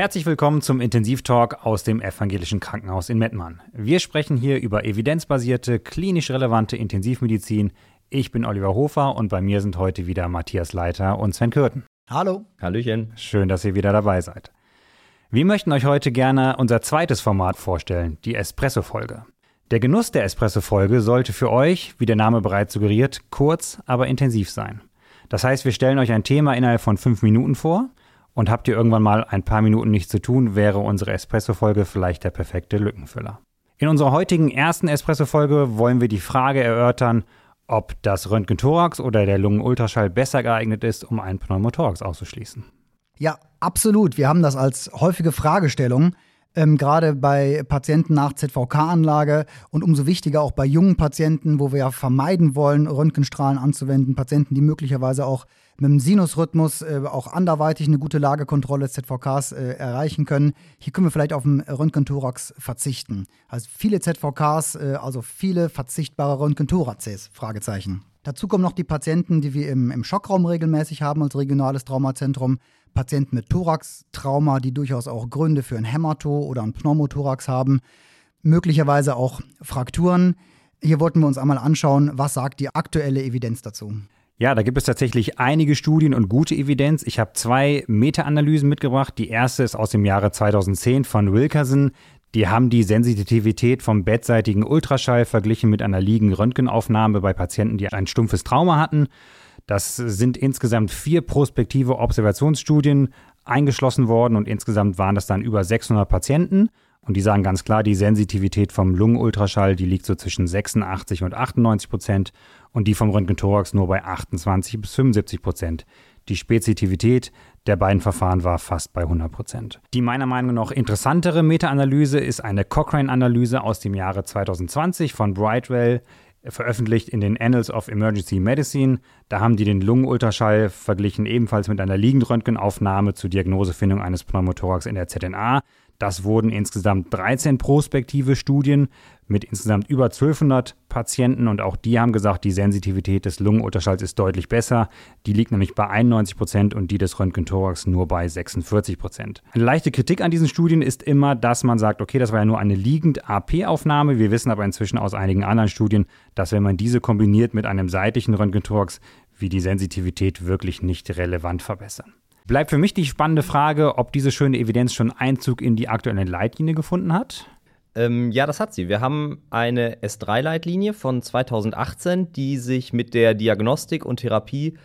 Herzlich willkommen zum Intensivtalk aus dem Evangelischen Krankenhaus in Mettmann. Wir sprechen hier über evidenzbasierte, klinisch relevante Intensivmedizin. Ich bin Oliver Hofer und bei mir sind heute wieder Matthias Leiter und Sven Kürten. Hallo. Hallöchen. Schön, dass ihr wieder dabei seid. Wir möchten euch heute gerne unser zweites Format vorstellen, die Espresso-Folge. Der Genuss der Espresso-Folge sollte für euch, wie der Name bereits suggeriert, kurz, aber intensiv sein. Das heißt, wir stellen euch ein Thema innerhalb von fünf Minuten vor und habt ihr irgendwann mal ein paar Minuten nichts zu tun, wäre unsere Espresso-Folge vielleicht der perfekte Lückenfüller. In unserer heutigen ersten Espresso-Folge wollen wir die Frage erörtern, ob das Röntgenthorax oder der Lungenultraschall besser geeignet ist, um einen Pneumothorax auszuschließen. Ja, absolut. Wir haben das als häufige Fragestellung ähm, gerade bei Patienten nach ZVK-Anlage und umso wichtiger auch bei jungen Patienten, wo wir ja vermeiden wollen, Röntgenstrahlen anzuwenden, Patienten, die möglicherweise auch mit dem Sinusrhythmus äh, auch anderweitig eine gute Lagekontrolle ZVKs äh, erreichen können. Hier können wir vielleicht auf den Röntgenthorax verzichten. Also viele ZVKs, äh, also viele verzichtbare Röntgenthoraces, Fragezeichen. Dazu kommen noch die Patienten, die wir im, im Schockraum regelmäßig haben als regionales Traumazentrum. Patienten mit Thorax-Trauma, die durchaus auch Gründe für ein Hämato oder ein Pneumothorax haben. Möglicherweise auch Frakturen. Hier wollten wir uns einmal anschauen, was sagt die aktuelle Evidenz dazu. Ja, da gibt es tatsächlich einige Studien und gute Evidenz. Ich habe zwei Meta-Analysen mitgebracht. Die erste ist aus dem Jahre 2010 von Wilkerson. Die haben die Sensitivität vom bettseitigen Ultraschall verglichen mit einer liegen Röntgenaufnahme bei Patienten, die ein stumpfes Trauma hatten. Das sind insgesamt vier prospektive Observationsstudien eingeschlossen worden und insgesamt waren das dann über 600 Patienten. Und die sagen ganz klar, die Sensitivität vom Lungenultraschall, die liegt so zwischen 86 und 98 Prozent und die vom Röntgenthorax nur bei 28 bis 75 Prozent. Die Spezifität der beiden Verfahren war fast bei 100 Prozent. Die meiner Meinung nach interessantere Meta-Analyse ist eine Cochrane-Analyse aus dem Jahre 2020 von Brightwell, veröffentlicht in den Annals of Emergency Medicine. Da haben die den Lungenultraschall verglichen, ebenfalls mit einer Liegendröntgenaufnahme zur Diagnosefindung eines Pneumothorax in der ZNA. Das wurden insgesamt 13 prospektive Studien mit insgesamt über 1200 Patienten und auch die haben gesagt, die Sensitivität des Lungenultraschalls ist deutlich besser. Die liegt nämlich bei 91 Prozent und die des Röntgenthorax nur bei 46 Prozent. Eine leichte Kritik an diesen Studien ist immer, dass man sagt, okay, das war ja nur eine liegend AP-Aufnahme. Wir wissen aber inzwischen aus einigen anderen Studien, dass wenn man diese kombiniert mit einem seitlichen Röntgenthorax, wie die Sensitivität wirklich nicht relevant verbessern. Bleibt für mich die spannende Frage, ob diese schöne Evidenz schon Einzug in die aktuelle Leitlinie gefunden hat. Ähm, ja, das hat sie. Wir haben eine S3-Leitlinie von 2018, die sich mit der Diagnostik und Therapie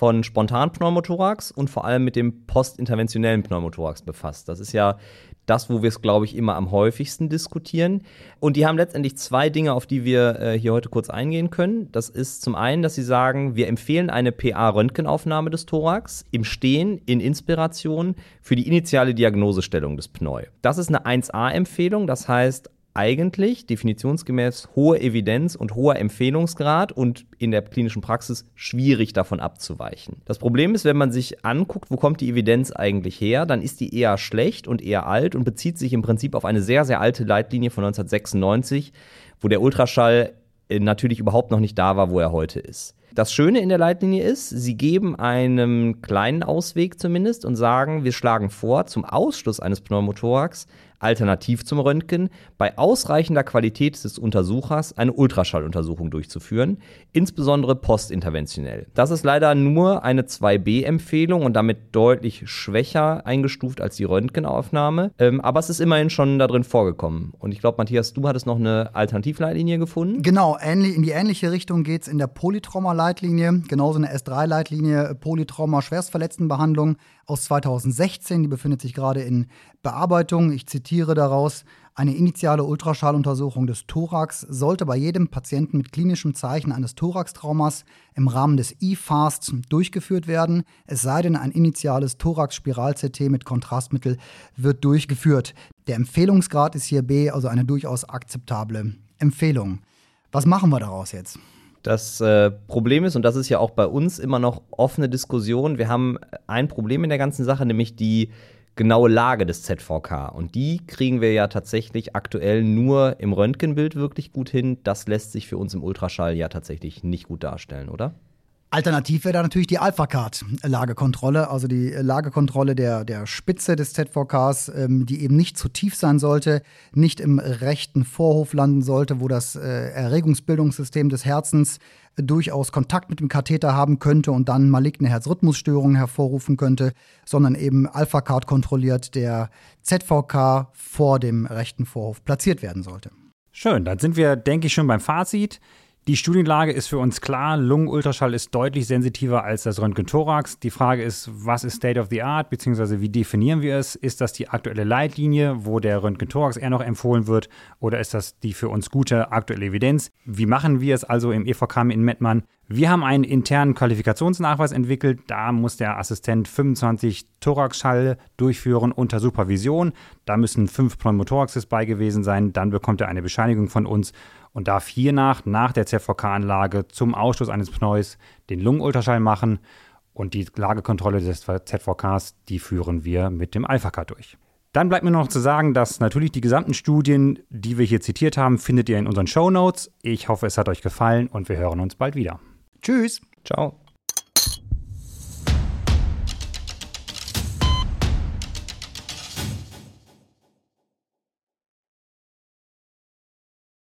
von Spontanpneumothorax und vor allem mit dem postinterventionellen Pneumothorax befasst. Das ist ja das, wo wir es, glaube ich, immer am häufigsten diskutieren. Und die haben letztendlich zwei Dinge, auf die wir äh, hier heute kurz eingehen können. Das ist zum einen, dass sie sagen, wir empfehlen eine PA-Röntgenaufnahme des Thorax im Stehen in Inspiration für die initiale Diagnosestellung des Pneu. Das ist eine 1a-Empfehlung, das heißt, eigentlich definitionsgemäß hohe Evidenz und hoher Empfehlungsgrad und in der klinischen Praxis schwierig davon abzuweichen. Das Problem ist, wenn man sich anguckt, wo kommt die Evidenz eigentlich her, dann ist die eher schlecht und eher alt und bezieht sich im Prinzip auf eine sehr, sehr alte Leitlinie von 1996, wo der Ultraschall äh, natürlich überhaupt noch nicht da war, wo er heute ist. Das Schöne in der Leitlinie ist, sie geben einen kleinen Ausweg zumindest und sagen, wir schlagen vor, zum Ausschluss eines Pneumothorax alternativ zum Röntgen bei ausreichender Qualität des Untersuchers eine Ultraschalluntersuchung durchzuführen, insbesondere postinterventionell. Das ist leider nur eine 2b-Empfehlung und damit deutlich schwächer eingestuft als die Röntgenaufnahme, ähm, aber es ist immerhin schon da drin vorgekommen. Und ich glaube, Matthias, du hattest noch eine Alternativleitlinie gefunden? Genau, ähnlich, in die ähnliche Richtung geht es in der Polytrauma-Leitlinie, genauso eine S3-Leitlinie Polytrauma-Schwerstverletztenbehandlung aus 2016, die befindet sich gerade in Bearbeitung. Ich zitiere daraus, eine initiale Ultraschalluntersuchung des Thorax sollte bei jedem Patienten mit klinischem Zeichen eines Thoraxtraumas im Rahmen des E-Fast durchgeführt werden, es sei denn, ein initiales Thorax-Spiral-CT mit Kontrastmittel wird durchgeführt. Der Empfehlungsgrad ist hier B, also eine durchaus akzeptable Empfehlung. Was machen wir daraus jetzt? Das äh, Problem ist, und das ist ja auch bei uns immer noch offene Diskussion, wir haben ein Problem in der ganzen Sache, nämlich die genaue Lage des ZVK. Und die kriegen wir ja tatsächlich aktuell nur im Röntgenbild wirklich gut hin. Das lässt sich für uns im Ultraschall ja tatsächlich nicht gut darstellen, oder? Alternativ wäre da natürlich die Alphacard-Lagekontrolle, also die Lagekontrolle der, der Spitze des ZVKs, ähm, die eben nicht zu tief sein sollte, nicht im rechten Vorhof landen sollte, wo das äh, Erregungsbildungssystem des Herzens durchaus Kontakt mit dem Katheter haben könnte und dann maligne Herzrhythmusstörungen hervorrufen könnte, sondern eben Alphacard kontrolliert der ZVK vor dem rechten Vorhof platziert werden sollte. Schön, dann sind wir, denke ich, schon beim Fazit. Die Studienlage ist für uns klar. Lungenultraschall ist deutlich sensitiver als das Röntgen-Thorax. Die Frage ist, was ist State of the Art, beziehungsweise wie definieren wir es? Ist das die aktuelle Leitlinie, wo der Röntgen-Thorax eher noch empfohlen wird, oder ist das die für uns gute aktuelle Evidenz? Wie machen wir es also im EVK in Mettmann? Wir haben einen internen Qualifikationsnachweis entwickelt. Da muss der Assistent 25 Thoraxschall durchführen unter Supervision. Da müssen fünf Pneumothoraxes bei gewesen sein. Dann bekommt er eine Bescheinigung von uns und darf hiernach nach der ZVK-Anlage zum Ausschluss eines Pneus den Lungenultraschall machen und die Lagekontrolle des ZVKs, die führen wir mit dem Alpha-K durch. Dann bleibt mir noch zu sagen, dass natürlich die gesamten Studien, die wir hier zitiert haben, findet ihr in unseren Show Notes. Ich hoffe, es hat euch gefallen und wir hören uns bald wieder. Tschüss. Ciao.